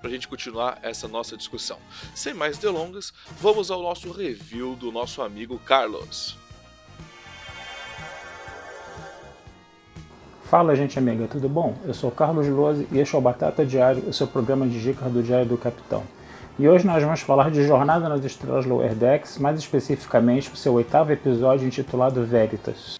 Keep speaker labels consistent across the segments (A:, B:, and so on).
A: para a gente continuar essa nossa discussão. Sem mais delongas, vamos ao nosso review do nosso amigo Carlos.
B: Fala gente amiga, tudo bom? Eu sou Carlos Lose e este é o Batata Diário, o seu programa de dicas do Diário do Capitão. E hoje nós vamos falar de Jornada nas Estrelas Lower Decks, mais especificamente o seu oitavo episódio intitulado Veritas.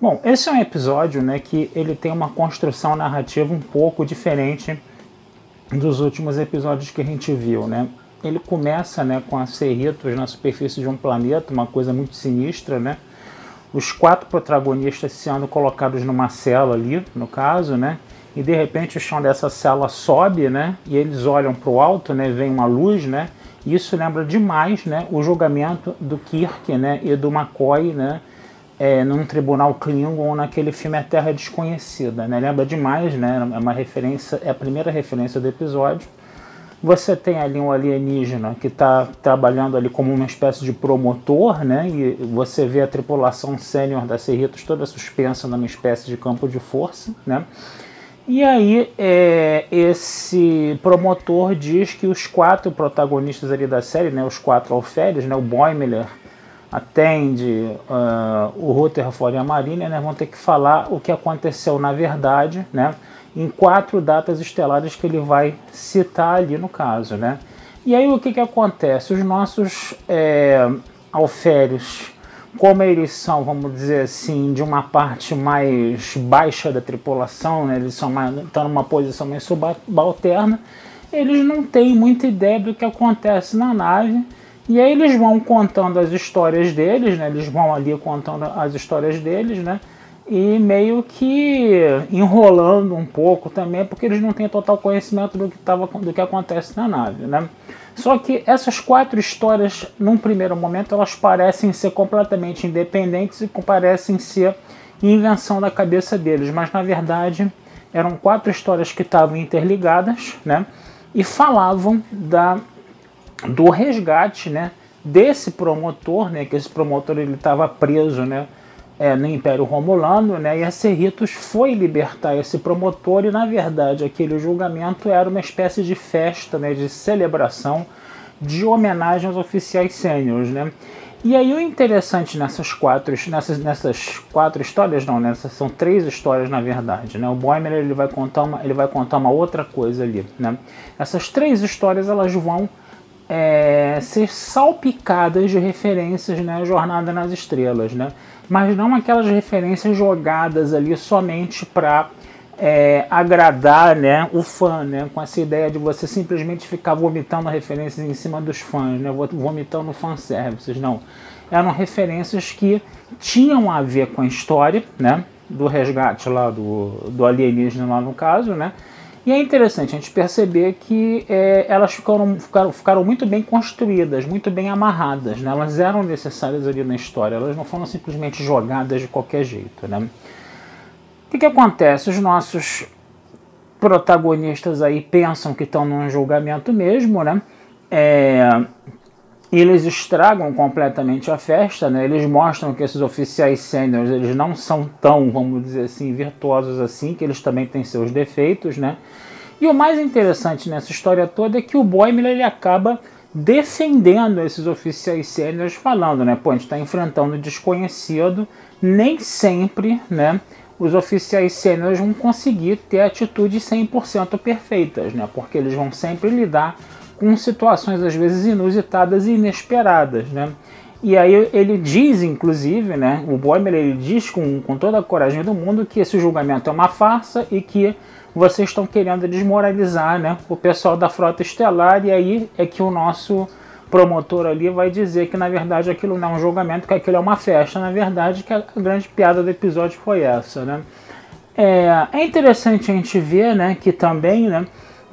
B: Bom, esse é um episódio né, que ele tem uma construção narrativa um pouco diferente dos últimos episódios que a gente viu. Né? Ele começa né, com a Cerritos na superfície de um planeta, uma coisa muito sinistra, né? Os quatro protagonistas sendo colocados numa cela ali, no caso, né? E de repente o chão dessa cela sobe, né? E eles olham para o alto, né? Vem uma luz, né? Isso lembra demais, né? O julgamento do Kirk, né? E do McCoy, né? É, num tribunal Klingon naquele filme A Terra Desconhecida. Né? Lembra demais, né? É uma referência, é a primeira referência do episódio. Você tem ali um alienígena que está trabalhando ali como uma espécie de promotor, né? E você vê a tripulação sênior da Cerritos toda suspensa numa espécie de campo de força, né? E aí é, esse promotor diz que os quatro protagonistas ali da série, né? Os quatro alferes, né? O Boimler, atende uh, o Rutherford e a Marinha, né, vão ter que falar o que aconteceu na verdade, né, em quatro datas estelares que ele vai citar ali no caso, né. E aí o que, que acontece? Os nossos é, alférios, como eles são, vamos dizer assim, de uma parte mais baixa da tripulação, né, eles são mais, estão numa posição mais subalterna, eles não têm muita ideia do que acontece na nave, e aí eles vão contando as histórias deles, né? Eles vão ali contando as histórias deles, né? E meio que enrolando um pouco também, porque eles não têm total conhecimento do que, tava, do que acontece na nave, né? Só que essas quatro histórias, num primeiro momento, elas parecem ser completamente independentes e parecem ser invenção da cabeça deles, mas na verdade eram quatro histórias que estavam interligadas, né? E falavam da do resgate, né, desse promotor, né, que esse promotor ele estava preso, né, é, no Império Romulano, né, e a Cerritos foi libertar esse promotor e na verdade aquele julgamento era uma espécie de festa, né, de celebração, de homenagem aos oficiais sêniores, né. E aí o interessante nessas quatro, nessas, nessas quatro histórias, não, nessas são três histórias na verdade, né? O Boimer ele vai contar uma, ele vai contar uma outra coisa ali, né? Essas três histórias elas vão é, ser salpicadas de referências, né, Jornada nas Estrelas, né? Mas não aquelas referências jogadas ali somente para é, agradar, né, o fã, né, com essa ideia de você simplesmente ficar vomitando referências em cima dos fãs, né, vomitando fanservices, não. Eram referências que tinham a ver com a história, né, do resgate lá do, do alienígena lá no caso, né, e é interessante a gente perceber que é, elas ficaram, ficaram, ficaram, muito bem construídas, muito bem amarradas. Né? Elas eram necessárias ali na história, elas não foram simplesmente jogadas de qualquer jeito. Né? O que, que acontece? Os nossos protagonistas aí pensam que estão num julgamento mesmo, né? É, eles estragam completamente a festa, né? Eles mostram que esses oficiais sêniores eles não são tão, vamos dizer assim, virtuosos assim, que eles também têm seus defeitos, né? E o mais interessante nessa história toda é que o Boimler ele acaba defendendo esses oficiais sêniores, falando, né? Pô, a gente está enfrentando desconhecido, nem sempre, né? Os oficiais sêniores vão conseguir ter atitudes 100% perfeitas, né? Porque eles vão sempre lidar com situações às vezes inusitadas e inesperadas, né? E aí ele diz, inclusive, né, o Boimler ele diz com, com toda a coragem do mundo que esse julgamento é uma farsa e que vocês estão querendo desmoralizar né, o pessoal da frota estelar, e aí é que o nosso promotor ali vai dizer que na verdade aquilo não é um julgamento, que aquilo é uma festa, na verdade, que a grande piada do episódio foi essa. Né? É, é interessante a gente ver né, que também né,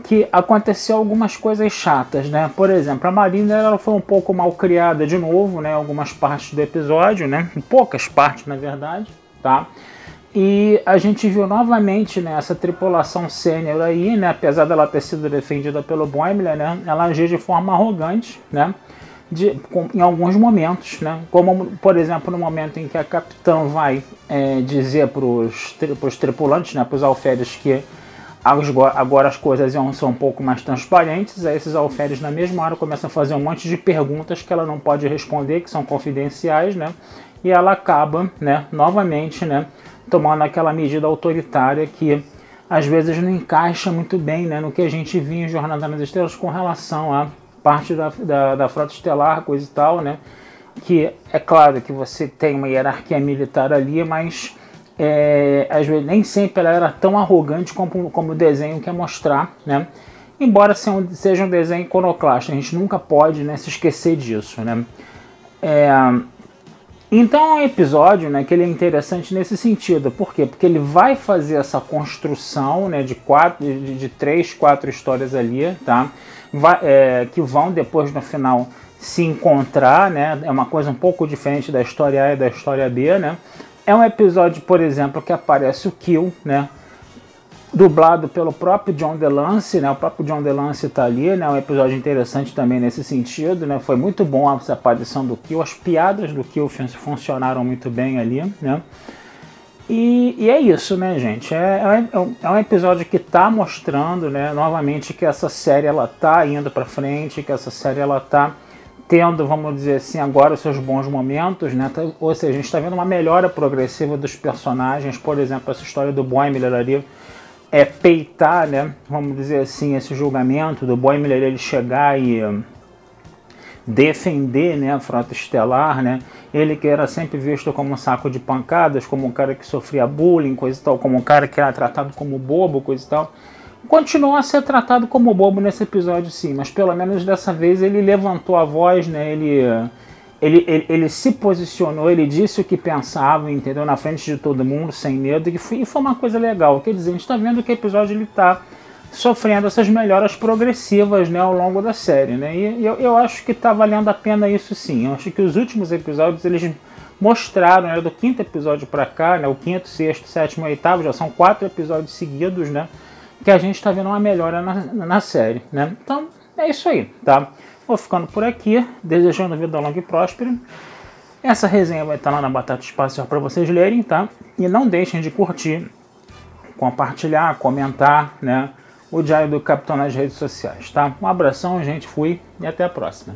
B: que aconteceu algumas coisas chatas, né? Por exemplo, a Marina ela foi um pouco mal criada de novo, né? Algumas partes do episódio, né? Poucas partes, na verdade, tá? E a gente viu novamente né, essa tripulação sênior aí, né? Apesar dela ter sido defendida pelo Boimler, né? Ela agiu de forma arrogante, né? De, com, em alguns momentos, né? Como, por exemplo, no momento em que a capitã vai é, dizer para os tripulantes, né? Para os alferes que Agora as coisas ser um pouco mais transparentes, aí esses alferes na mesma hora começam a fazer um monte de perguntas que ela não pode responder, que são confidenciais, né? E ela acaba, né, novamente, né, tomando aquela medida autoritária que às vezes não encaixa muito bem né, no que a gente viu em Jornada nas Estrelas com relação à parte da, da, da frota estelar, coisa e tal, né? Que é claro que você tem uma hierarquia militar ali, mas é, às vezes, nem sempre ela era tão arrogante como, como o desenho quer mostrar, né? Embora seja um desenho iconoclasta, a gente nunca pode né, se esquecer disso, né? É, então é um episódio né, que ele é interessante nesse sentido. Por quê? Porque ele vai fazer essa construção né, de, quatro, de, de três, quatro histórias ali, tá? Vai, é, que vão depois no final se encontrar, né? É uma coisa um pouco diferente da história A e da história B, né? É um episódio, por exemplo, que aparece o Kill, né? Dublado pelo próprio John DeLance, né? O próprio John DeLance está ali, né? Um episódio interessante também nesse sentido, né? Foi muito bom essa aparição do Kill, as piadas do Kill funcionaram muito bem ali, né? E, e, é isso, né, gente? É, é, é um episódio que está mostrando, né, novamente que essa série ela tá indo para frente, que essa série ela tá tendo, vamos dizer assim, agora os seus bons momentos, né? Tá, ou seja, a gente está vendo uma melhora progressiva dos personagens, por exemplo, essa história do Boimler ali é peitar, né? Vamos dizer assim, esse julgamento do Boimler ele chegar e defender, né, a frota estelar, né? Ele que era sempre visto como um saco de pancadas, como um cara que sofria bullying, coisa e tal, como um cara que era tratado como bobo, coisa e tal continua a ser tratado como bobo nesse episódio, sim, mas pelo menos dessa vez ele levantou a voz, né? Ele, ele, ele, ele se posicionou, ele disse o que pensava, entendeu? Na frente de todo mundo, sem medo, e foi, e foi uma coisa legal. Quer dizer, a gente está vendo que o episódio ele está sofrendo essas melhoras progressivas né, ao longo da série, né? E eu, eu acho que está valendo a pena isso sim. Eu acho que os últimos episódios eles mostraram, né, do quinto episódio para cá, né, o quinto, sexto, sétimo, oitavo, já são quatro episódios seguidos, né? Que a gente está vendo uma melhora na, na série, né? Então é isso aí, tá? Vou ficando por aqui, desejando vida longa e próspera. Essa resenha vai estar lá na Batata Espacial para vocês lerem, tá? E não deixem de curtir, compartilhar, comentar, né? O Diário do Capitão nas redes sociais, tá? Um abração, gente, fui e até a próxima.